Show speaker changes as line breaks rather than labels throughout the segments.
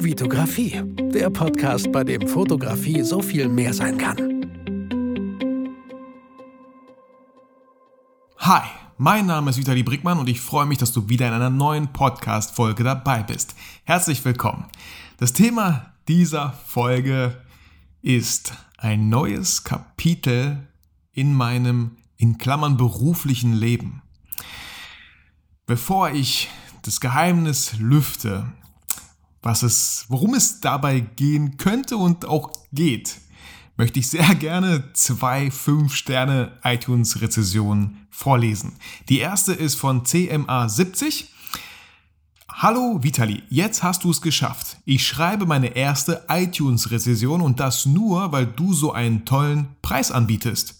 Vitografie, der Podcast, bei dem Fotografie so viel mehr sein kann.
Hi, mein Name ist Vitali Brickmann und ich freue mich, dass du wieder in einer neuen Podcast-Folge dabei bist. Herzlich willkommen. Das Thema dieser Folge ist ein neues Kapitel in meinem, in Klammern, beruflichen Leben. Bevor ich das Geheimnis lüfte, was es, worum es dabei gehen könnte und auch geht, möchte ich sehr gerne zwei 5-Sterne iTunes-Rezessionen vorlesen. Die erste ist von CMA70. Hallo Vitali, jetzt hast du es geschafft. Ich schreibe meine erste iTunes-Rezession und das nur, weil du so einen tollen Preis anbietest.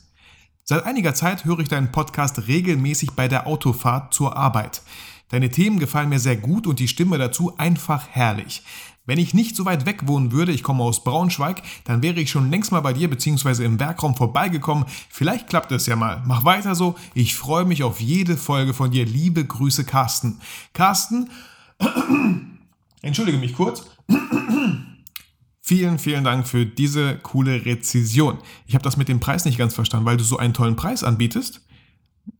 Seit einiger Zeit höre ich deinen Podcast regelmäßig bei der Autofahrt zur Arbeit. Deine Themen gefallen mir sehr gut und die Stimme dazu einfach herrlich. Wenn ich nicht so weit weg wohnen würde, ich komme aus Braunschweig, dann wäre ich schon längst mal bei dir bzw. im Bergraum vorbeigekommen. Vielleicht klappt es ja mal. Mach weiter so. Ich freue mich auf jede Folge von dir. Liebe Grüße, Carsten. Carsten, entschuldige mich kurz. Vielen, vielen Dank für diese coole Rezession. Ich habe das mit dem Preis nicht ganz verstanden, weil du so einen tollen Preis anbietest.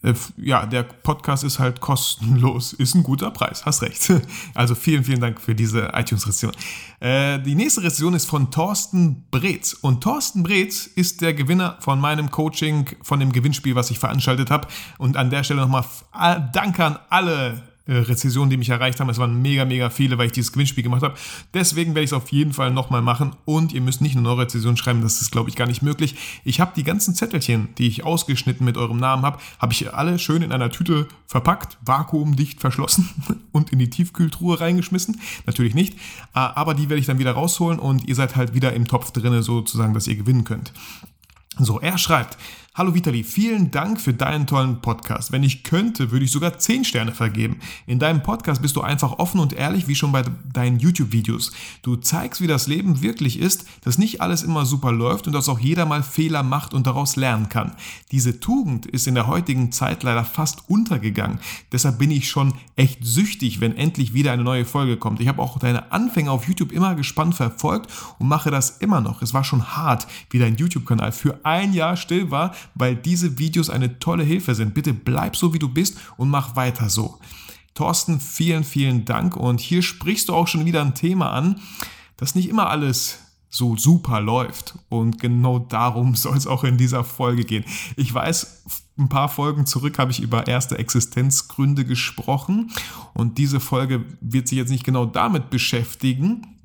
Äh, ja, der Podcast ist halt kostenlos, ist ein guter Preis, hast recht. Also vielen, vielen Dank für diese iTunes-Rezension. Äh, die nächste Rezension ist von Thorsten Breetz. Und Thorsten Breetz ist der Gewinner von meinem Coaching, von dem Gewinnspiel, was ich veranstaltet habe. Und an der Stelle nochmal Danke an alle äh, Rezessionen, die mich erreicht haben. Es waren mega, mega viele, weil ich dieses Gewinnspiel gemacht habe. Deswegen werde ich es auf jeden Fall nochmal machen. Und ihr müsst nicht eine neue Rezession schreiben, das ist, glaube ich, gar nicht möglich. Ich habe die ganzen Zettelchen, die ich ausgeschnitten mit eurem Namen habe, habe ich alle schön in einer Tüte verpackt, vakuumdicht verschlossen und in die Tiefkühltruhe reingeschmissen. Natürlich nicht. Äh, aber die werde ich dann wieder rausholen und ihr seid halt wieder im Topf drinne, sozusagen, dass ihr gewinnen könnt. So, er schreibt, Hallo Vitali, vielen Dank für deinen tollen Podcast. Wenn ich könnte, würde ich sogar 10 Sterne vergeben. In deinem Podcast bist du einfach offen und ehrlich, wie schon bei deinen YouTube-Videos. Du zeigst, wie das Leben wirklich ist, dass nicht alles immer super läuft und dass auch jeder mal Fehler macht und daraus lernen kann. Diese Tugend ist in der heutigen Zeit leider fast untergegangen. Deshalb bin ich schon echt süchtig, wenn endlich wieder eine neue Folge kommt. Ich habe auch deine Anfänge auf YouTube immer gespannt verfolgt und mache das immer noch. Es war schon hart, wie dein YouTube-Kanal für ein Jahr still war, weil diese Videos eine tolle Hilfe sind. Bitte bleib so, wie du bist und mach weiter so. Thorsten, vielen, vielen Dank. Und hier sprichst du auch schon wieder ein Thema an, das nicht immer alles so super läuft. Und genau darum soll es auch in dieser Folge gehen. Ich weiß, ein paar Folgen zurück habe ich über erste Existenzgründe gesprochen. Und diese Folge wird sich jetzt nicht genau damit beschäftigen,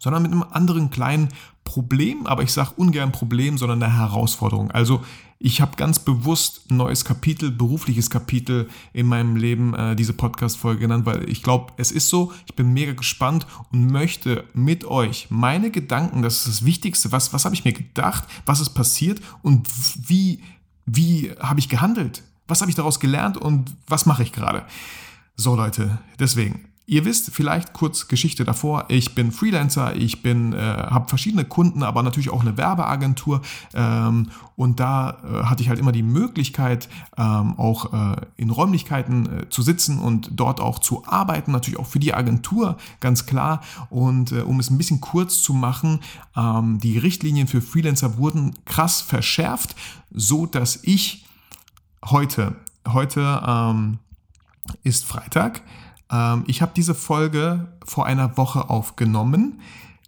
sondern mit einem anderen kleinen Problem, aber ich sage ungern Problem, sondern eine Herausforderung. Also ich habe ganz bewusst neues Kapitel, berufliches Kapitel in meinem Leben äh, diese Podcast-Folge genannt, weil ich glaube, es ist so, ich bin mega gespannt und möchte mit euch meine Gedanken, das ist das Wichtigste, was, was habe ich mir gedacht, was ist passiert und wie, wie habe ich gehandelt? Was habe ich daraus gelernt und was mache ich gerade? So Leute, deswegen Ihr wisst vielleicht kurz Geschichte davor. Ich bin Freelancer, ich äh, habe verschiedene Kunden, aber natürlich auch eine Werbeagentur. Ähm, und da äh, hatte ich halt immer die Möglichkeit, ähm, auch äh, in Räumlichkeiten äh, zu sitzen und dort auch zu arbeiten. Natürlich auch für die Agentur, ganz klar. Und äh, um es ein bisschen kurz zu machen, ähm, die Richtlinien für Freelancer wurden krass verschärft, so dass ich heute, heute ähm, ist Freitag, ähm, ich habe diese Folge vor einer Woche aufgenommen.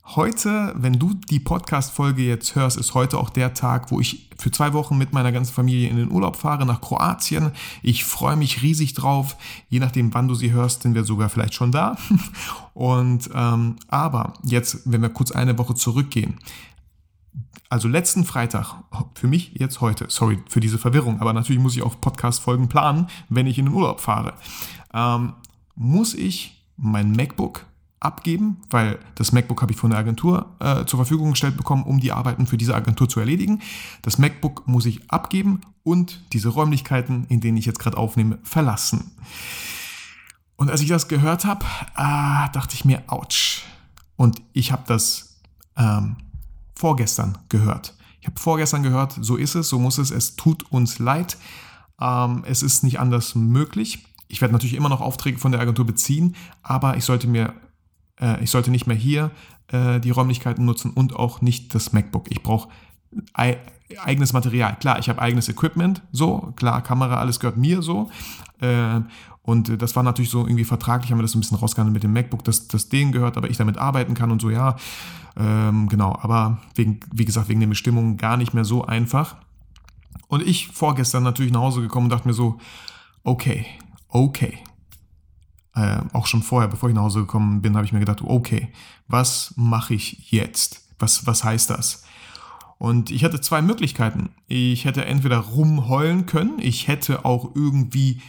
Heute, wenn du die Podcast-Folge jetzt hörst, ist heute auch der Tag, wo ich für zwei Wochen mit meiner ganzen Familie in den Urlaub fahre nach Kroatien. Ich freue mich riesig drauf. Je nachdem, wann du sie hörst, sind wir sogar vielleicht schon da. Und ähm, aber jetzt, wenn wir kurz eine Woche zurückgehen, also letzten Freitag, für mich jetzt heute, sorry für diese Verwirrung, aber natürlich muss ich auch Podcast-Folgen planen, wenn ich in den Urlaub fahre. Ähm, muss ich mein MacBook abgeben, weil das MacBook habe ich von der Agentur äh, zur Verfügung gestellt bekommen, um die Arbeiten für diese Agentur zu erledigen. Das MacBook muss ich abgeben und diese Räumlichkeiten, in denen ich jetzt gerade aufnehme, verlassen. Und als ich das gehört habe, ah, dachte ich mir, ouch. Und ich habe das ähm, vorgestern gehört. Ich habe vorgestern gehört, so ist es, so muss es, es tut uns leid. Ähm, es ist nicht anders möglich. Ich werde natürlich immer noch Aufträge von der Agentur beziehen, aber ich sollte mir äh, ich sollte nicht mehr hier äh, die Räumlichkeiten nutzen und auch nicht das MacBook. Ich brauche eigenes Material. Klar, ich habe eigenes Equipment, so, klar, Kamera, alles gehört mir so. Äh, und das war natürlich so irgendwie vertraglich, haben wir das ein bisschen rausgehandelt mit dem MacBook, dass das denen gehört, aber ich damit arbeiten kann und so, ja. Ähm, genau, aber wegen, wie gesagt, wegen der Bestimmungen gar nicht mehr so einfach. Und ich vorgestern natürlich nach Hause gekommen und dachte mir so, okay, okay. Äh, auch schon vorher, bevor ich nach Hause gekommen bin, habe ich mir gedacht, okay, was mache ich jetzt? Was, was heißt das? Und ich hatte zwei Möglichkeiten. Ich hätte entweder rumheulen können, ich hätte auch irgendwie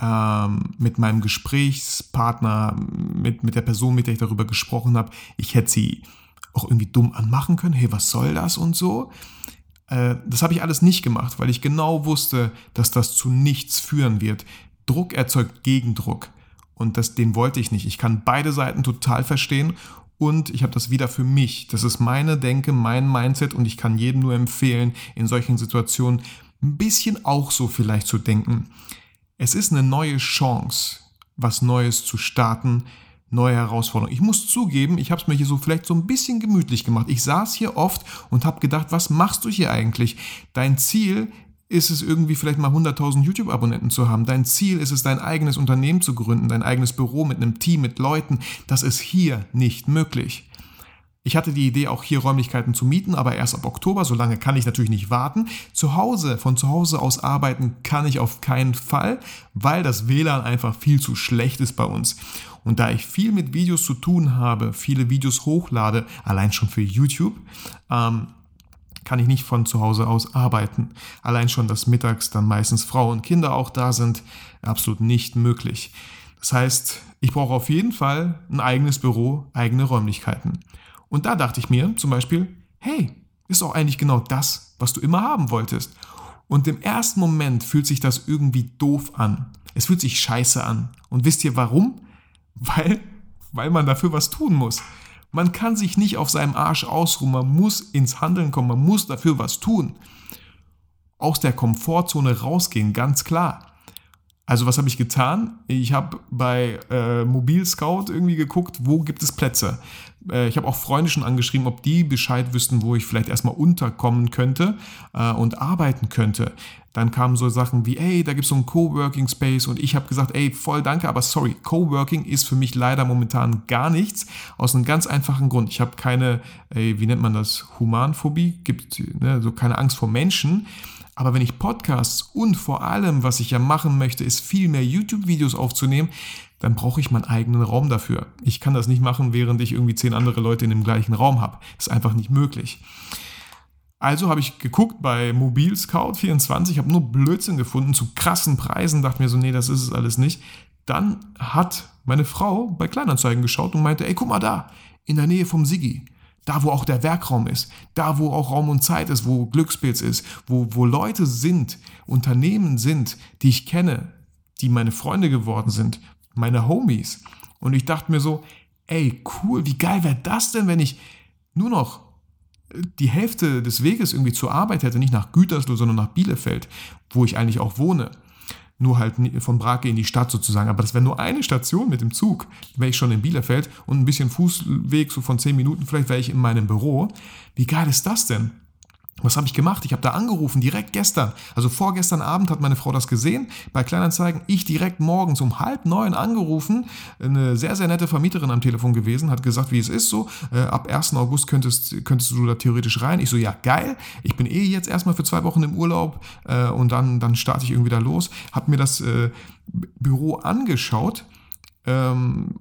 ähm, mit meinem Gesprächspartner, mit, mit der Person, mit der ich darüber gesprochen habe, ich hätte sie auch irgendwie dumm anmachen können. Hey, was soll das und so? Äh, das habe ich alles nicht gemacht, weil ich genau wusste, dass das zu nichts führen wird. Druck erzeugt Gegendruck. Und das, den wollte ich nicht. Ich kann beide Seiten total verstehen und ich habe das wieder für mich. Das ist meine Denke, mein Mindset und ich kann jedem nur empfehlen, in solchen Situationen ein bisschen auch so vielleicht zu denken. Es ist eine neue Chance, was Neues zu starten, neue Herausforderungen. Ich muss zugeben, ich habe es mir hier so vielleicht so ein bisschen gemütlich gemacht. Ich saß hier oft und habe gedacht, was machst du hier eigentlich? Dein Ziel ist es irgendwie vielleicht mal 100.000 YouTube-Abonnenten zu haben. Dein Ziel ist es, dein eigenes Unternehmen zu gründen, dein eigenes Büro mit einem Team, mit Leuten. Das ist hier nicht möglich. Ich hatte die Idee, auch hier Räumlichkeiten zu mieten, aber erst ab Oktober. So lange kann ich natürlich nicht warten. Zu Hause, von zu Hause aus arbeiten kann ich auf keinen Fall, weil das WLAN einfach viel zu schlecht ist bei uns. Und da ich viel mit Videos zu tun habe, viele Videos hochlade, allein schon für YouTube, ähm, kann ich nicht von zu Hause aus arbeiten. Allein schon, dass mittags dann meistens Frau und Kinder auch da sind, absolut nicht möglich. Das heißt, ich brauche auf jeden Fall ein eigenes Büro, eigene Räumlichkeiten. Und da dachte ich mir zum Beispiel, hey, ist auch eigentlich genau das, was du immer haben wolltest. Und im ersten Moment fühlt sich das irgendwie doof an. Es fühlt sich scheiße an. Und wisst ihr warum? Weil, weil man dafür was tun muss. Man kann sich nicht auf seinem Arsch ausruhen, man muss ins Handeln kommen, man muss dafür was tun. Aus der Komfortzone rausgehen, ganz klar. Also was habe ich getan? Ich habe bei äh, Mobil Scout irgendwie geguckt, wo gibt es Plätze. Äh, ich habe auch Freunde schon angeschrieben, ob die Bescheid wüssten, wo ich vielleicht erstmal unterkommen könnte äh, und arbeiten könnte. Dann kamen so Sachen wie, ey, da gibt es so einen Coworking Space und ich habe gesagt, ey, voll danke, aber sorry, Coworking ist für mich leider momentan gar nichts, aus einem ganz einfachen Grund. Ich habe keine, ey, wie nennt man das, Humanphobie, gibt ne, so keine Angst vor Menschen. Aber wenn ich Podcasts und vor allem, was ich ja machen möchte, ist viel mehr YouTube-Videos aufzunehmen, dann brauche ich meinen eigenen Raum dafür. Ich kann das nicht machen, während ich irgendwie zehn andere Leute in dem gleichen Raum habe. Ist einfach nicht möglich. Also habe ich geguckt bei Mobil Scout 24, habe nur Blödsinn gefunden zu krassen Preisen, dachte mir so, nee, das ist es alles nicht. Dann hat meine Frau bei Kleinanzeigen geschaut und meinte, ey, guck mal da, in der Nähe vom Sigi, da wo auch der Werkraum ist, da wo auch Raum und Zeit ist, wo Glückspilz ist, wo, wo Leute sind, Unternehmen sind, die ich kenne, die meine Freunde geworden sind, meine Homies. Und ich dachte mir so, ey, cool, wie geil wäre das denn, wenn ich nur noch die Hälfte des Weges irgendwie zur Arbeit hätte, nicht nach Gütersloh, sondern nach Bielefeld, wo ich eigentlich auch wohne. Nur halt von Brake in die Stadt sozusagen. Aber das wäre nur eine Station mit dem Zug. Wäre ich schon in Bielefeld und ein bisschen Fußweg, so von zehn Minuten, vielleicht wäre ich in meinem Büro. Wie geil ist das denn? Was habe ich gemacht? Ich habe da angerufen, direkt gestern. Also vorgestern Abend hat meine Frau das gesehen. Bei Kleinanzeigen, ich direkt morgens um halb neun angerufen. Eine sehr, sehr nette Vermieterin am Telefon gewesen, hat gesagt, wie es ist so. Äh, ab 1. August könntest, könntest du da theoretisch rein. Ich so, ja, geil. Ich bin eh jetzt erstmal für zwei Wochen im Urlaub äh, und dann, dann starte ich irgendwie da los. Hab mir das äh, Büro angeschaut. Ähm,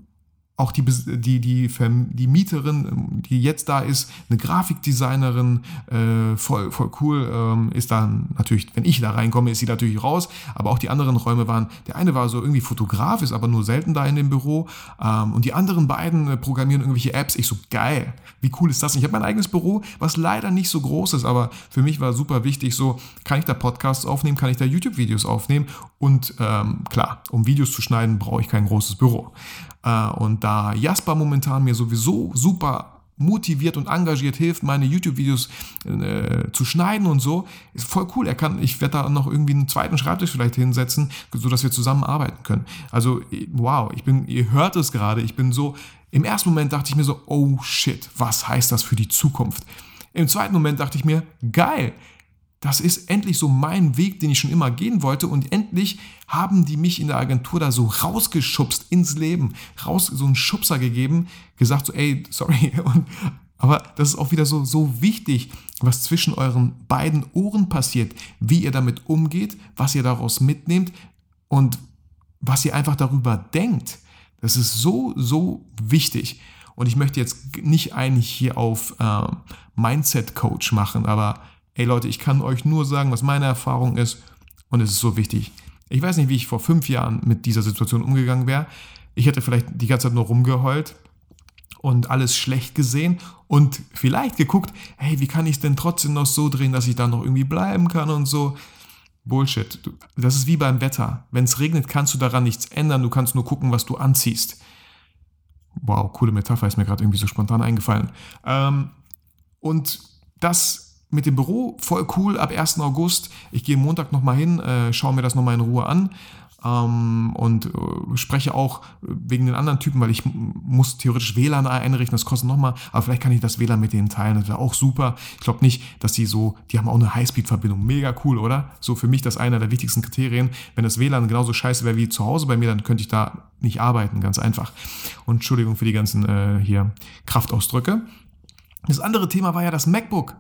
auch die, die, die, die Mieterin, die jetzt da ist, eine Grafikdesignerin, äh, voll, voll cool, ähm, ist dann natürlich, wenn ich da reinkomme, ist sie natürlich raus, aber auch die anderen Räume waren, der eine war so irgendwie Fotograf, ist aber nur selten da in dem Büro ähm, und die anderen beiden äh, programmieren irgendwelche Apps. Ich so, geil, wie cool ist das? Ich habe mein eigenes Büro, was leider nicht so groß ist, aber für mich war super wichtig, so, kann ich da Podcasts aufnehmen, kann ich da YouTube-Videos aufnehmen und ähm, klar, um Videos zu schneiden, brauche ich kein großes Büro. Äh, und da Jasper momentan mir sowieso super motiviert und engagiert hilft, meine YouTube-Videos äh, zu schneiden und so. Ist voll cool. Er kann, ich werde da noch irgendwie einen zweiten Schreibtisch vielleicht hinsetzen, sodass wir zusammen arbeiten können. Also, wow, ich bin, ihr hört es gerade, ich bin so, im ersten Moment dachte ich mir so, oh shit, was heißt das für die Zukunft? Im zweiten Moment dachte ich mir, geil, das ist endlich so mein Weg, den ich schon immer gehen wollte. Und endlich haben die mich in der Agentur da so rausgeschubst ins Leben, raus, so einen Schubser gegeben, gesagt so, ey, sorry. Und, aber das ist auch wieder so, so wichtig, was zwischen euren beiden Ohren passiert, wie ihr damit umgeht, was ihr daraus mitnehmt und was ihr einfach darüber denkt. Das ist so, so wichtig. Und ich möchte jetzt nicht eigentlich hier auf äh, Mindset-Coach machen, aber ey Leute, ich kann euch nur sagen, was meine Erfahrung ist und es ist so wichtig. Ich weiß nicht, wie ich vor fünf Jahren mit dieser Situation umgegangen wäre. Ich hätte vielleicht die ganze Zeit nur rumgeheult und alles schlecht gesehen und vielleicht geguckt, hey, wie kann ich es denn trotzdem noch so drehen, dass ich da noch irgendwie bleiben kann und so. Bullshit. Das ist wie beim Wetter. Wenn es regnet, kannst du daran nichts ändern. Du kannst nur gucken, was du anziehst. Wow, coole Metapher ist mir gerade irgendwie so spontan eingefallen. Ähm, und das mit dem Büro voll cool ab 1. August. Ich gehe Montag nochmal hin, äh, schaue mir das nochmal in Ruhe an ähm, und äh, spreche auch wegen den anderen Typen, weil ich muss theoretisch WLAN einrichten, das kostet nochmal, aber vielleicht kann ich das WLAN mit denen teilen, das wäre auch super. Ich glaube nicht, dass die so, die haben auch eine Highspeed-Verbindung, mega cool, oder? So für mich das einer der wichtigsten Kriterien. Wenn das WLAN genauso scheiße wäre wie zu Hause bei mir, dann könnte ich da nicht arbeiten, ganz einfach. Und Entschuldigung für die ganzen äh, hier Kraftausdrücke. Das andere Thema war ja das MacBook.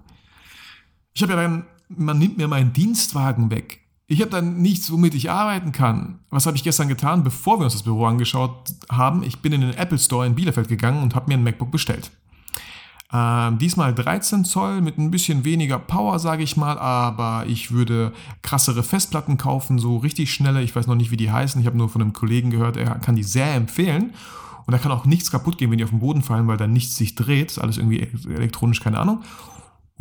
Ich habe ja dann, man nimmt mir meinen Dienstwagen weg. Ich habe dann nichts, womit ich arbeiten kann. Was habe ich gestern getan, bevor wir uns das Büro angeschaut haben? Ich bin in den Apple Store in Bielefeld gegangen und habe mir ein MacBook bestellt. Ähm, diesmal 13 Zoll mit ein bisschen weniger Power, sage ich mal, aber ich würde krassere Festplatten kaufen, so richtig schnelle. Ich weiß noch nicht, wie die heißen. Ich habe nur von einem Kollegen gehört, er kann die sehr empfehlen. Und da kann auch nichts kaputt gehen, wenn die auf den Boden fallen, weil da nichts sich dreht. Ist alles irgendwie elektronisch, keine Ahnung.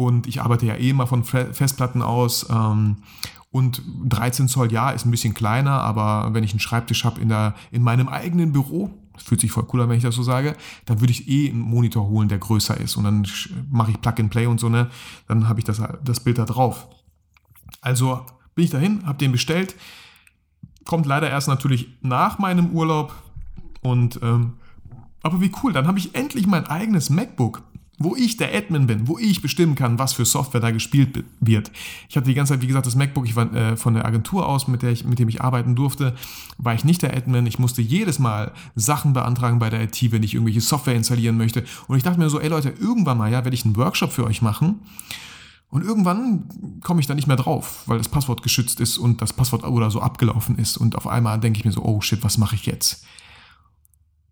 Und ich arbeite ja eh immer von Festplatten aus. Ähm, und 13 Zoll, ja, ist ein bisschen kleiner, aber wenn ich einen Schreibtisch habe in, in meinem eigenen Büro, fühlt sich voll cool an, wenn ich das so sage, dann würde ich eh einen Monitor holen, der größer ist. Und dann mache ich Plug and Play und so, ne? Dann habe ich das, das Bild da drauf. Also bin ich dahin, habe den bestellt. Kommt leider erst natürlich nach meinem Urlaub. Und ähm, aber wie cool, dann habe ich endlich mein eigenes MacBook wo ich der Admin bin, wo ich bestimmen kann, was für Software da gespielt wird. Ich hatte die ganze Zeit, wie gesagt, das MacBook, ich war äh, von der Agentur aus, mit, der ich, mit dem ich arbeiten durfte, war ich nicht der Admin. Ich musste jedes Mal Sachen beantragen bei der IT, wenn ich irgendwelche Software installieren möchte. Und ich dachte mir so, ey Leute, irgendwann mal, ja, werde ich einen Workshop für euch machen. Und irgendwann komme ich da nicht mehr drauf, weil das Passwort geschützt ist und das Passwort oder so abgelaufen ist. Und auf einmal denke ich mir so, oh shit, was mache ich jetzt?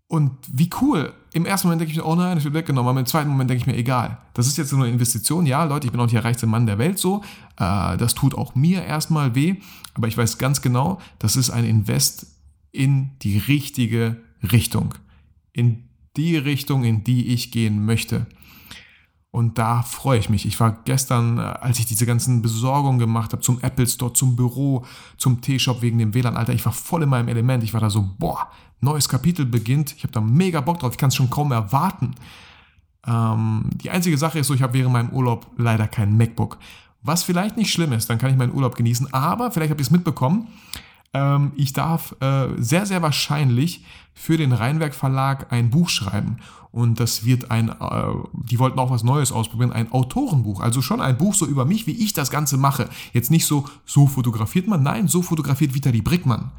Und wie cool. Im ersten Moment denke ich mir, oh nein, das wird weggenommen. Aber im zweiten Moment denke ich mir, egal. Das ist jetzt nur eine Investition. Ja, Leute, ich bin auch nicht der reichste Mann der Welt so. Äh, das tut auch mir erstmal weh. Aber ich weiß ganz genau, das ist ein Invest in die richtige Richtung. In die Richtung, in die ich gehen möchte. Und da freue ich mich. Ich war gestern, äh, als ich diese ganzen Besorgungen gemacht habe, zum Apple Store, zum Büro, zum T-Shop wegen dem WLAN, Alter, ich war voll in meinem Element. Ich war da so, boah, neues Kapitel beginnt. Ich habe da mega Bock drauf. Ich kann es schon kaum erwarten. Ähm, die einzige Sache ist so, ich habe während meinem Urlaub leider kein MacBook. Was vielleicht nicht schlimm ist, dann kann ich meinen Urlaub genießen. Aber vielleicht habt ihr es mitbekommen. Ähm, ich darf äh, sehr, sehr wahrscheinlich für den Rheinwerk Verlag ein Buch schreiben. Und das wird ein, äh, die wollten auch was Neues ausprobieren, ein Autorenbuch. Also schon ein Buch so über mich, wie ich das Ganze mache. Jetzt nicht so, so fotografiert man, nein, so fotografiert Vitali Brickmann.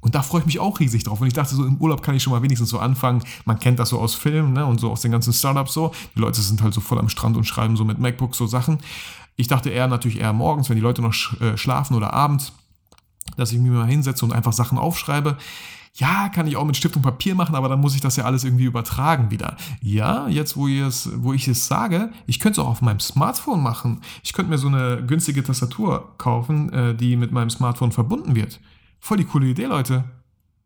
Und da freue ich mich auch riesig drauf. Und ich dachte so, im Urlaub kann ich schon mal wenigstens so anfangen. Man kennt das so aus Filmen ne, und so aus den ganzen Startups so. Die Leute sind halt so voll am Strand und schreiben so mit MacBooks so Sachen. Ich dachte eher natürlich eher morgens, wenn die Leute noch äh, schlafen oder abends, dass ich mich mal hinsetze und einfach Sachen aufschreibe. Ja, kann ich auch mit Stift und Papier machen, aber dann muss ich das ja alles irgendwie übertragen wieder. Ja, jetzt wo, wo ich es sage, ich könnte es auch auf meinem Smartphone machen. Ich könnte mir so eine günstige Tastatur kaufen, äh, die mit meinem Smartphone verbunden wird. Voll die coole Idee, Leute.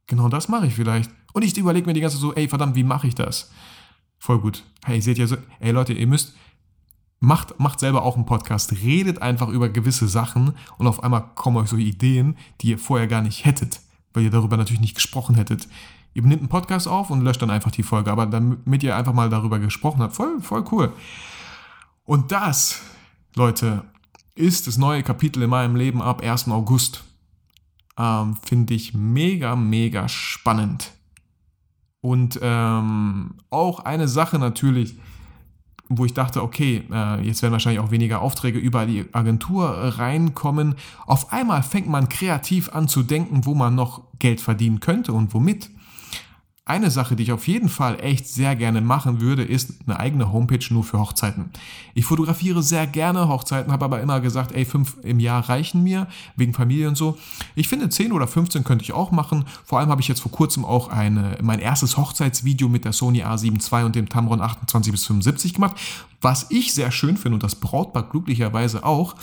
Genau das mache ich vielleicht. Und ich überlege mir die ganze Zeit so, ey, verdammt, wie mache ich das? Voll gut. Hey, seht ihr so, ey Leute, ihr müsst, macht, macht selber auch einen Podcast, redet einfach über gewisse Sachen und auf einmal kommen euch so Ideen, die ihr vorher gar nicht hättet, weil ihr darüber natürlich nicht gesprochen hättet. Ihr nehmt einen Podcast auf und löscht dann einfach die Folge, aber damit ihr einfach mal darüber gesprochen habt, voll, voll cool. Und das, Leute, ist das neue Kapitel in meinem Leben ab 1. August. Ähm, Finde ich mega, mega spannend. Und ähm, auch eine Sache natürlich, wo ich dachte, okay, äh, jetzt werden wahrscheinlich auch weniger Aufträge über die Agentur reinkommen. Auf einmal fängt man kreativ an zu denken, wo man noch Geld verdienen könnte und womit. Eine Sache, die ich auf jeden Fall echt sehr gerne machen würde, ist eine eigene Homepage nur für Hochzeiten. Ich fotografiere sehr gerne Hochzeiten, habe aber immer gesagt, ey, fünf im Jahr reichen mir, wegen Familie und so. Ich finde, 10 oder 15 könnte ich auch machen. Vor allem habe ich jetzt vor kurzem auch eine, mein erstes Hochzeitsvideo mit der Sony A7 II und dem Tamron 28 bis 75 gemacht, was ich sehr schön finde und das Brautpaar glücklicherweise auch.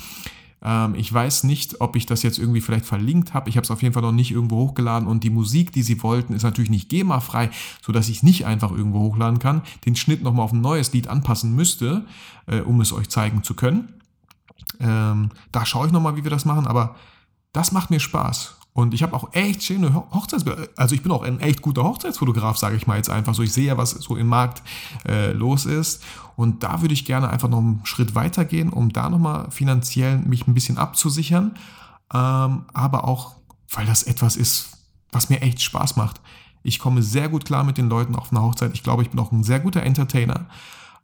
Ähm, ich weiß nicht, ob ich das jetzt irgendwie vielleicht verlinkt habe. Ich habe es auf jeden Fall noch nicht irgendwo hochgeladen und die Musik, die sie wollten, ist natürlich nicht GEMA-frei, sodass ich es nicht einfach irgendwo hochladen kann. Den Schnitt nochmal auf ein neues Lied anpassen müsste, äh, um es euch zeigen zu können. Ähm, da schaue ich nochmal, wie wir das machen, aber das macht mir Spaß. Und ich habe auch echt schöne Hochzeitsbilder. Also ich bin auch ein echt guter Hochzeitsfotograf, sage ich mal jetzt einfach so. Ich sehe ja, was so im Markt äh, los ist. Und da würde ich gerne einfach noch einen Schritt weiter gehen, um da nochmal finanziell mich ein bisschen abzusichern. Ähm, aber auch, weil das etwas ist, was mir echt Spaß macht. Ich komme sehr gut klar mit den Leuten auf einer Hochzeit. Ich glaube, ich bin auch ein sehr guter Entertainer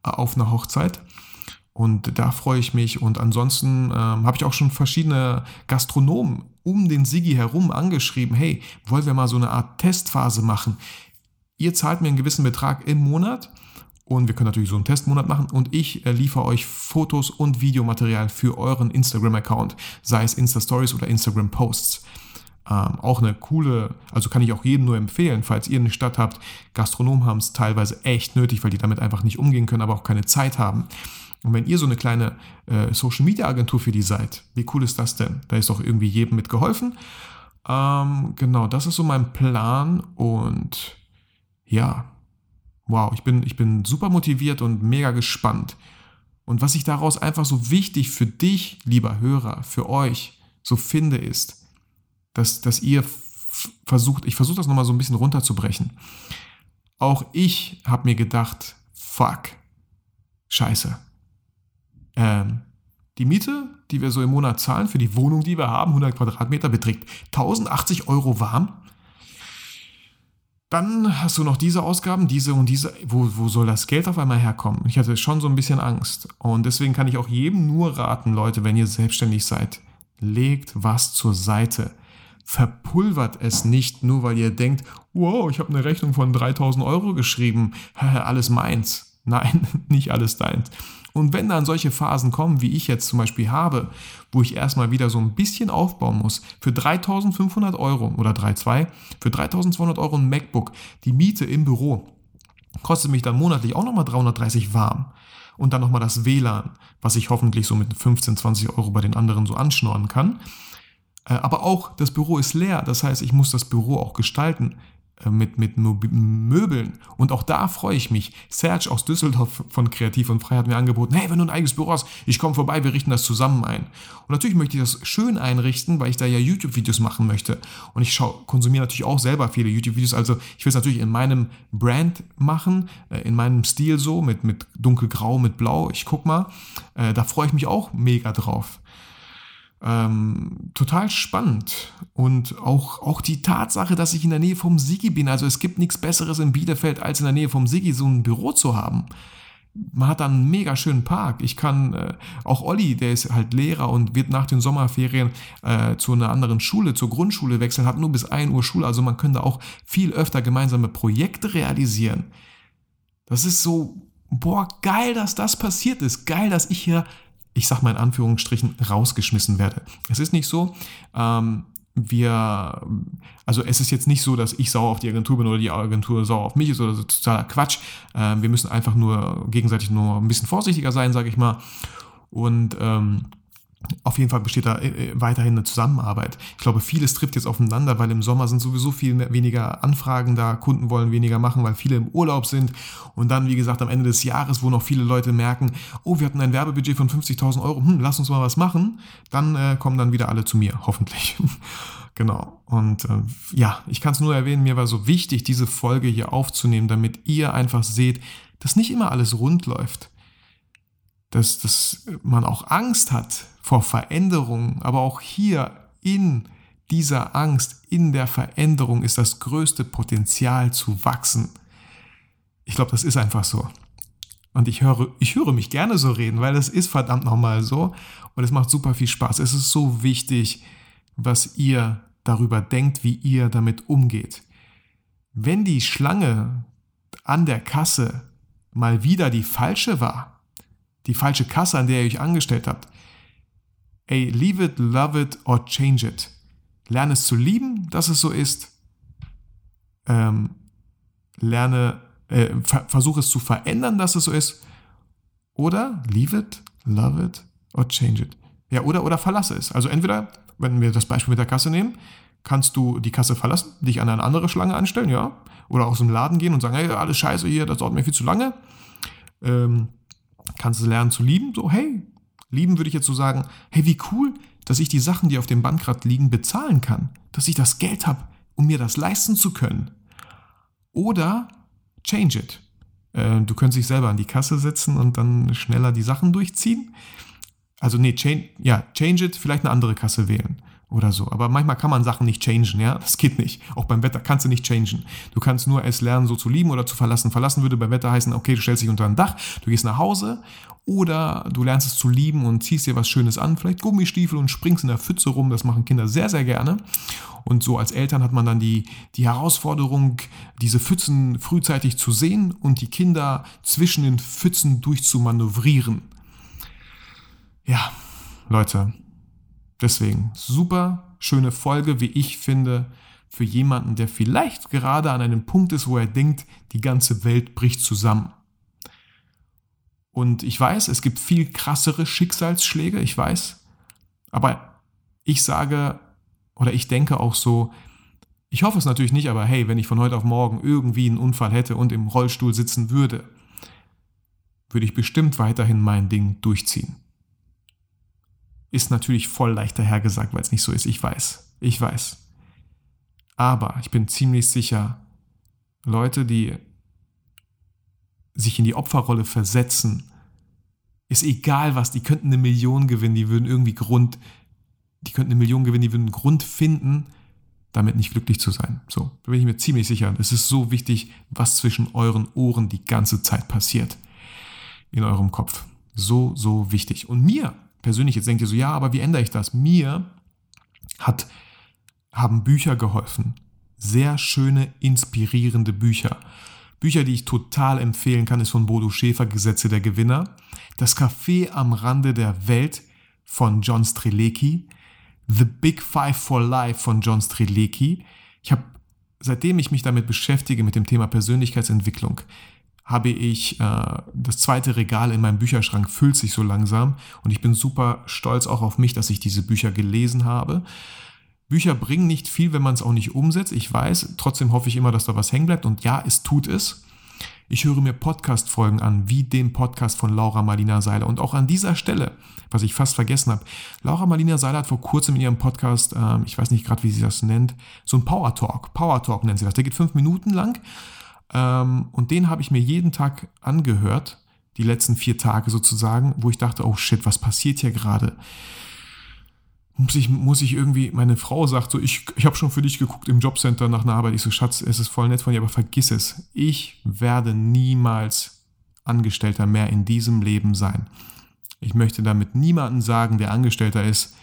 äh, auf einer Hochzeit. Und da freue ich mich. Und ansonsten ähm, habe ich auch schon verschiedene Gastronomen um den Sigi herum angeschrieben, hey, wollen wir mal so eine Art Testphase machen? Ihr zahlt mir einen gewissen Betrag im Monat und wir können natürlich so einen Testmonat machen und ich äh, liefere euch Fotos und Videomaterial für euren Instagram-Account, sei es Insta-Stories oder Instagram-Posts. Ähm, auch eine coole, also kann ich auch jedem nur empfehlen, falls ihr eine Stadt habt. Gastronomen haben es teilweise echt nötig, weil die damit einfach nicht umgehen können, aber auch keine Zeit haben. Und wenn ihr so eine kleine äh, Social Media Agentur für die seid, wie cool ist das denn? Da ist doch irgendwie jedem mitgeholfen. Ähm, genau, das ist so mein Plan und ja, wow, ich bin, ich bin super motiviert und mega gespannt. Und was ich daraus einfach so wichtig für dich, lieber Hörer, für euch so finde, ist, dass, dass ihr versucht, ich versuche das nochmal so ein bisschen runterzubrechen. Auch ich habe mir gedacht, fuck, scheiße, ähm, die Miete, die wir so im Monat zahlen für die Wohnung, die wir haben, 100 Quadratmeter, beträgt 1080 Euro warm. Dann hast du noch diese Ausgaben, diese und diese. Wo, wo soll das Geld auf einmal herkommen? Ich hatte schon so ein bisschen Angst. Und deswegen kann ich auch jedem nur raten, Leute, wenn ihr selbstständig seid, legt was zur Seite. Verpulvert es nicht, nur weil ihr denkt, wow, ich habe eine Rechnung von 3000 Euro geschrieben, alles meins. Nein, nicht alles deins. Und wenn dann solche Phasen kommen, wie ich jetzt zum Beispiel habe, wo ich erstmal wieder so ein bisschen aufbauen muss, für 3500 Euro oder 3,2, für 3200 Euro ein MacBook, die Miete im Büro, kostet mich dann monatlich auch nochmal 330 warm. Und dann nochmal das WLAN, was ich hoffentlich so mit 15, 20 Euro bei den anderen so anschnorren kann. Äh, aber auch das Büro ist leer, das heißt, ich muss das Büro auch gestalten. Äh, mit, mit Möbeln. Und auch da freue ich mich. Serge aus Düsseldorf von Kreativ und Frei hat mir angeboten, hey, wenn du ein eigenes Büro hast, ich komme vorbei, wir richten das zusammen ein. Und natürlich möchte ich das schön einrichten, weil ich da ja YouTube-Videos machen möchte. Und ich schau, konsumiere natürlich auch selber viele YouTube-Videos. Also ich will es natürlich in meinem Brand machen, äh, in meinem Stil so, mit, mit dunkelgrau, mit blau. Ich guck mal. Äh, da freue ich mich auch mega drauf. Ähm, total spannend. Und auch, auch die Tatsache, dass ich in der Nähe vom Sigi bin. Also es gibt nichts Besseres in Bielefeld, als in der Nähe vom Sigi so ein Büro zu haben. Man hat dann einen mega schönen Park. Ich kann, äh, auch Olli, der ist halt Lehrer und wird nach den Sommerferien äh, zu einer anderen Schule, zur Grundschule wechseln, hat nur bis 1 Uhr Schule. Also man könnte auch viel öfter gemeinsame Projekte realisieren. Das ist so, boah, geil, dass das passiert ist. Geil, dass ich hier ich sag mal in Anführungsstrichen, rausgeschmissen werde. Es ist nicht so, ähm, wir, also es ist jetzt nicht so, dass ich sauer auf die Agentur bin oder die Agentur sauer auf mich ist oder so totaler Quatsch. Ähm, wir müssen einfach nur gegenseitig nur ein bisschen vorsichtiger sein, sage ich mal. Und ähm, auf jeden Fall besteht da äh, äh, weiterhin eine Zusammenarbeit. Ich glaube, vieles trifft jetzt aufeinander, weil im Sommer sind sowieso viel weniger Anfragen da, Kunden wollen weniger machen, weil viele im Urlaub sind. Und dann, wie gesagt, am Ende des Jahres, wo noch viele Leute merken, oh, wir hatten ein Werbebudget von 50.000 Euro, hm, lass uns mal was machen, dann äh, kommen dann wieder alle zu mir, hoffentlich. Genau. Und äh, ja, ich kann es nur erwähnen, mir war so wichtig, diese Folge hier aufzunehmen, damit ihr einfach seht, dass nicht immer alles rund läuft. Dass, dass man auch Angst hat vor Veränderungen, aber auch hier in dieser Angst, in der Veränderung ist das größte Potenzial zu wachsen. Ich glaube, das ist einfach so. Und ich höre, ich höre mich gerne so reden, weil es ist verdammt nochmal so und es macht super viel Spaß. Es ist so wichtig, was ihr darüber denkt, wie ihr damit umgeht. Wenn die Schlange an der Kasse mal wieder die falsche war, die falsche Kasse, an der ihr euch angestellt habt, ey, leave it, love it or change it. Lerne es zu lieben, dass es so ist. Ähm, lerne, äh, ver versuche es zu verändern, dass es so ist. Oder leave it, love it or change it. Ja, oder, oder verlasse es. Also entweder, wenn wir das Beispiel mit der Kasse nehmen, kannst du die Kasse verlassen, dich an eine andere Schlange anstellen, ja. Oder aus dem Laden gehen und sagen, hey, alles scheiße hier, das dauert mir viel zu lange. Ähm, kannst du lernen zu lieben, so, hey, lieben würde ich jetzt so sagen, hey, wie cool, dass ich die Sachen, die auf dem Bankrad liegen, bezahlen kann. Dass ich das Geld habe, um mir das leisten zu können. Oder change it. Äh, du könntest dich selber an die Kasse setzen und dann schneller die Sachen durchziehen. Also nee, change, ja, change it, vielleicht eine andere Kasse wählen oder so. Aber manchmal kann man Sachen nicht changen, ja. Das geht nicht. Auch beim Wetter kannst du nicht changen. Du kannst nur es lernen, so zu lieben oder zu verlassen. Verlassen würde beim Wetter heißen, okay, du stellst dich unter ein Dach, du gehst nach Hause oder du lernst es zu lieben und ziehst dir was Schönes an, vielleicht Gummistiefel und springst in der Pfütze rum. Das machen Kinder sehr, sehr gerne. Und so als Eltern hat man dann die, die Herausforderung, diese Pfützen frühzeitig zu sehen und die Kinder zwischen den Pfützen durchzumanövrieren. Ja, Leute, Deswegen super schöne Folge, wie ich finde, für jemanden, der vielleicht gerade an einem Punkt ist, wo er denkt, die ganze Welt bricht zusammen. Und ich weiß, es gibt viel krassere Schicksalsschläge, ich weiß. Aber ich sage oder ich denke auch so, ich hoffe es natürlich nicht, aber hey, wenn ich von heute auf morgen irgendwie einen Unfall hätte und im Rollstuhl sitzen würde, würde ich bestimmt weiterhin mein Ding durchziehen. Ist natürlich voll leichter hergesagt, weil es nicht so ist. Ich weiß. Ich weiß. Aber ich bin ziemlich sicher, Leute, die sich in die Opferrolle versetzen, ist egal was, die könnten eine Million gewinnen, die würden irgendwie Grund, die könnten eine Million gewinnen, die würden einen Grund finden, damit nicht glücklich zu sein. So, da bin ich mir ziemlich sicher. Es ist so wichtig, was zwischen euren Ohren die ganze Zeit passiert. In eurem Kopf. So, so wichtig. Und mir persönlich, jetzt denkt ihr so, ja, aber wie ändere ich das? Mir hat, haben Bücher geholfen. Sehr schöne, inspirierende Bücher. Bücher, die ich total empfehlen kann, ist von Bodo Schäfer, Gesetze der Gewinner. Das Café am Rande der Welt von John Strelecki. The Big Five for Life von John Strelecki. Ich habe, seitdem ich mich damit beschäftige, mit dem Thema Persönlichkeitsentwicklung, habe ich äh, das zweite Regal in meinem Bücherschrank füllt sich so langsam und ich bin super stolz auch auf mich, dass ich diese Bücher gelesen habe. Bücher bringen nicht viel, wenn man es auch nicht umsetzt. Ich weiß, trotzdem hoffe ich immer, dass da was hängen bleibt und ja, es tut es. Ich höre mir Podcast-Folgen an, wie den Podcast von Laura Marlina Seiler. Und auch an dieser Stelle, was ich fast vergessen habe, Laura Marlina Seiler hat vor kurzem in ihrem Podcast, äh, ich weiß nicht gerade, wie sie das nennt, so ein Power Talk. Power Talk nennt sie das. Der geht fünf Minuten lang ähm, und den habe ich mir jeden Tag angehört, die letzten vier Tage sozusagen, wo ich dachte, oh shit, was passiert hier gerade? Muss ich, muss ich irgendwie, meine Frau sagt so, ich, ich habe schon für dich geguckt im Jobcenter nach einer Arbeit. Ich so, Schatz, es ist voll nett von dir, aber vergiss es. Ich werde niemals Angestellter mehr in diesem Leben sein. Ich möchte damit niemanden sagen, der Angestellter ist,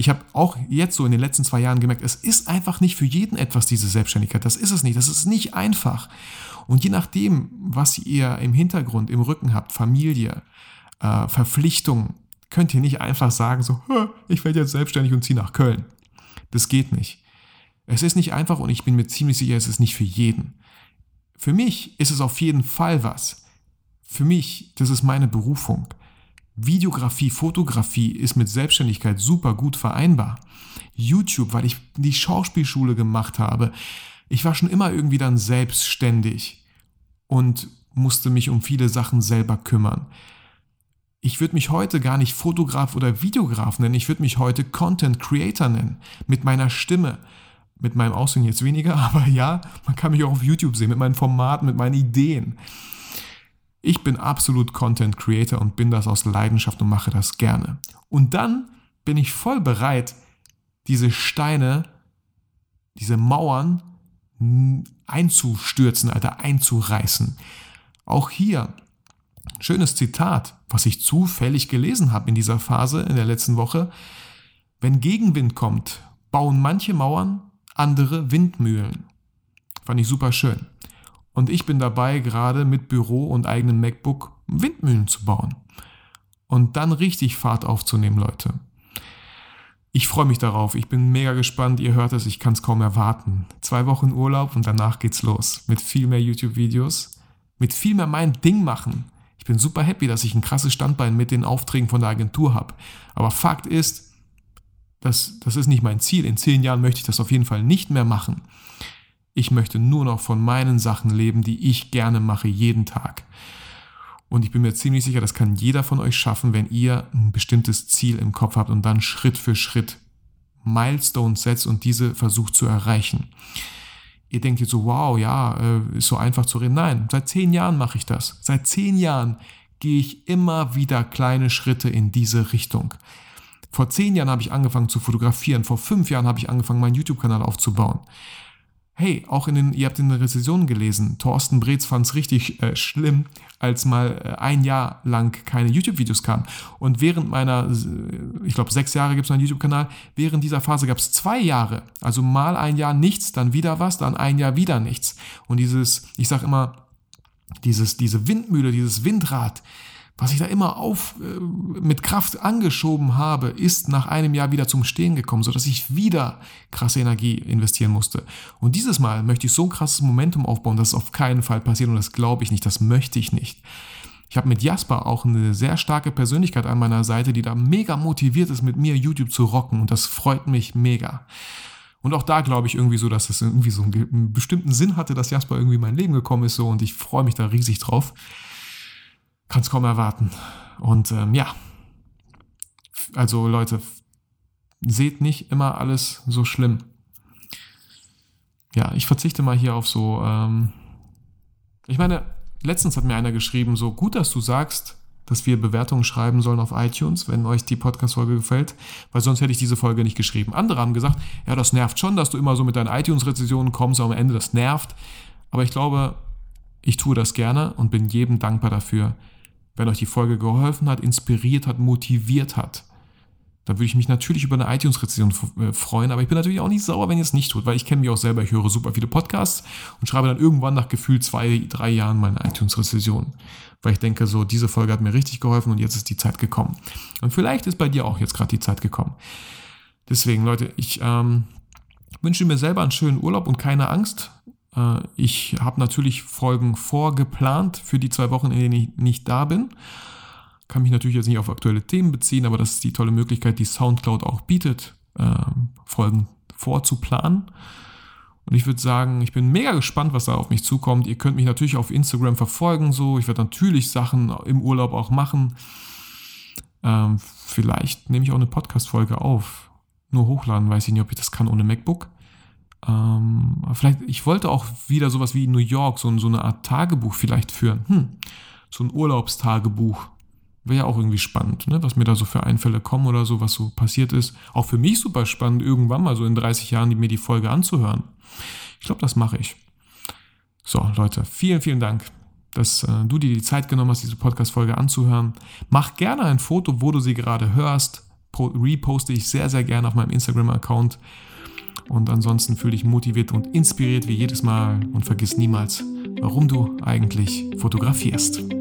ich habe auch jetzt so in den letzten zwei Jahren gemerkt, es ist einfach nicht für jeden etwas, diese Selbstständigkeit. Das ist es nicht. Das ist nicht einfach. Und je nachdem, was ihr im Hintergrund, im Rücken habt, Familie, äh, Verpflichtungen, könnt ihr nicht einfach sagen, so, ich werde jetzt selbstständig und ziehe nach Köln. Das geht nicht. Es ist nicht einfach und ich bin mir ziemlich sicher, es ist nicht für jeden. Für mich ist es auf jeden Fall was. Für mich, das ist meine Berufung. Videografie, Fotografie ist mit Selbstständigkeit super gut vereinbar. YouTube, weil ich die Schauspielschule gemacht habe. Ich war schon immer irgendwie dann selbstständig und musste mich um viele Sachen selber kümmern. Ich würde mich heute gar nicht Fotograf oder Videograf nennen, ich würde mich heute Content Creator nennen. Mit meiner Stimme. Mit meinem Aussehen jetzt weniger, aber ja, man kann mich auch auf YouTube sehen, mit meinen Formaten, mit meinen Ideen. Ich bin absolut Content Creator und bin das aus Leidenschaft und mache das gerne. Und dann bin ich voll bereit, diese Steine, diese Mauern einzustürzen, Alter, einzureißen. Auch hier, schönes Zitat, was ich zufällig gelesen habe in dieser Phase in der letzten Woche. Wenn Gegenwind kommt, bauen manche Mauern andere Windmühlen. Fand ich super schön. Und ich bin dabei, gerade mit Büro und eigenem MacBook Windmühlen zu bauen. Und dann richtig Fahrt aufzunehmen, Leute. Ich freue mich darauf. Ich bin mega gespannt. Ihr hört es, ich kann es kaum erwarten. Zwei Wochen Urlaub und danach geht's los. Mit viel mehr YouTube-Videos. Mit viel mehr mein Ding machen. Ich bin super happy, dass ich ein krasses Standbein mit den Aufträgen von der Agentur habe. Aber Fakt ist, das, das ist nicht mein Ziel. In zehn Jahren möchte ich das auf jeden Fall nicht mehr machen. Ich möchte nur noch von meinen Sachen leben, die ich gerne mache, jeden Tag. Und ich bin mir ziemlich sicher, das kann jeder von euch schaffen, wenn ihr ein bestimmtes Ziel im Kopf habt und dann Schritt für Schritt Milestones setzt und diese versucht zu erreichen. Ihr denkt jetzt so, wow, ja, äh, ist so einfach zu reden. Nein, seit zehn Jahren mache ich das. Seit zehn Jahren gehe ich immer wieder kleine Schritte in diese Richtung. Vor zehn Jahren habe ich angefangen zu fotografieren. Vor fünf Jahren habe ich angefangen, meinen YouTube-Kanal aufzubauen hey, auch in den, ihr habt in den Rezensionen gelesen, Thorsten Breetz fand es richtig äh, schlimm, als mal äh, ein Jahr lang keine YouTube-Videos kamen. Und während meiner, ich glaube, sechs Jahre gibt es einen YouTube-Kanal, während dieser Phase gab es zwei Jahre. Also mal ein Jahr nichts, dann wieder was, dann ein Jahr wieder nichts. Und dieses, ich sag immer, dieses, diese Windmühle, dieses Windrad, was ich da immer auf, äh, mit Kraft angeschoben habe, ist nach einem Jahr wieder zum Stehen gekommen, sodass ich wieder krasse Energie investieren musste. Und dieses Mal möchte ich so ein krasses Momentum aufbauen, dass es auf keinen Fall passiert und das glaube ich nicht, das möchte ich nicht. Ich habe mit Jasper auch eine sehr starke Persönlichkeit an meiner Seite, die da mega motiviert ist, mit mir YouTube zu rocken und das freut mich mega. Und auch da glaube ich irgendwie so, dass es irgendwie so einen bestimmten Sinn hatte, dass Jasper irgendwie in mein Leben gekommen ist so und ich freue mich da riesig drauf kann es kaum erwarten. Und ähm, ja, also Leute, seht nicht immer alles so schlimm. Ja, ich verzichte mal hier auf so. Ähm, ich meine, letztens hat mir einer geschrieben, so gut, dass du sagst, dass wir Bewertungen schreiben sollen auf iTunes, wenn euch die Podcast-Folge gefällt, weil sonst hätte ich diese Folge nicht geschrieben. Andere haben gesagt, ja, das nervt schon, dass du immer so mit deinen iTunes-Rezensionen kommst, am Ende das nervt. Aber ich glaube, ich tue das gerne und bin jedem dankbar dafür, wenn euch die Folge geholfen hat, inspiriert hat, motiviert hat, dann würde ich mich natürlich über eine iTunes-Rezension äh, freuen, aber ich bin natürlich auch nicht sauer, wenn ihr es nicht tut, weil ich kenne mich auch selber, ich höre super viele Podcasts und schreibe dann irgendwann nach gefühlt zwei, drei Jahren meine iTunes-Rezension, weil ich denke, so, diese Folge hat mir richtig geholfen und jetzt ist die Zeit gekommen. Und vielleicht ist bei dir auch jetzt gerade die Zeit gekommen. Deswegen, Leute, ich ähm, wünsche mir selber einen schönen Urlaub und keine Angst. Äh, ich habe natürlich Folgen vorgeplant für die zwei Wochen, in denen ich nicht da bin. Kann mich natürlich jetzt nicht auf aktuelle Themen beziehen, aber das ist die tolle Möglichkeit, die SoundCloud auch bietet, äh, Folgen vorzuplanen. Und ich würde sagen, ich bin mega gespannt, was da auf mich zukommt. Ihr könnt mich natürlich auf Instagram verfolgen, so. Ich werde natürlich Sachen im Urlaub auch machen. Ähm, vielleicht nehme ich auch eine Podcast-Folge auf. Nur hochladen, weiß ich nicht, ob ich das kann ohne MacBook. Ähm, vielleicht, ich wollte auch wieder sowas wie New York, so, so eine Art Tagebuch vielleicht führen. Hm, so ein Urlaubstagebuch. Wäre ja auch irgendwie spannend, ne? was mir da so für Einfälle kommen oder so, was so passiert ist. Auch für mich super spannend, irgendwann mal so in 30 Jahren mir die Folge anzuhören. Ich glaube, das mache ich. So, Leute, vielen, vielen Dank, dass äh, du dir die Zeit genommen hast, diese Podcast-Folge anzuhören. Mach gerne ein Foto, wo du sie gerade hörst. Reposte ich sehr, sehr gerne auf meinem Instagram-Account. Und ansonsten fühle dich motiviert und inspiriert wie jedes Mal und vergiss niemals, warum du eigentlich fotografierst.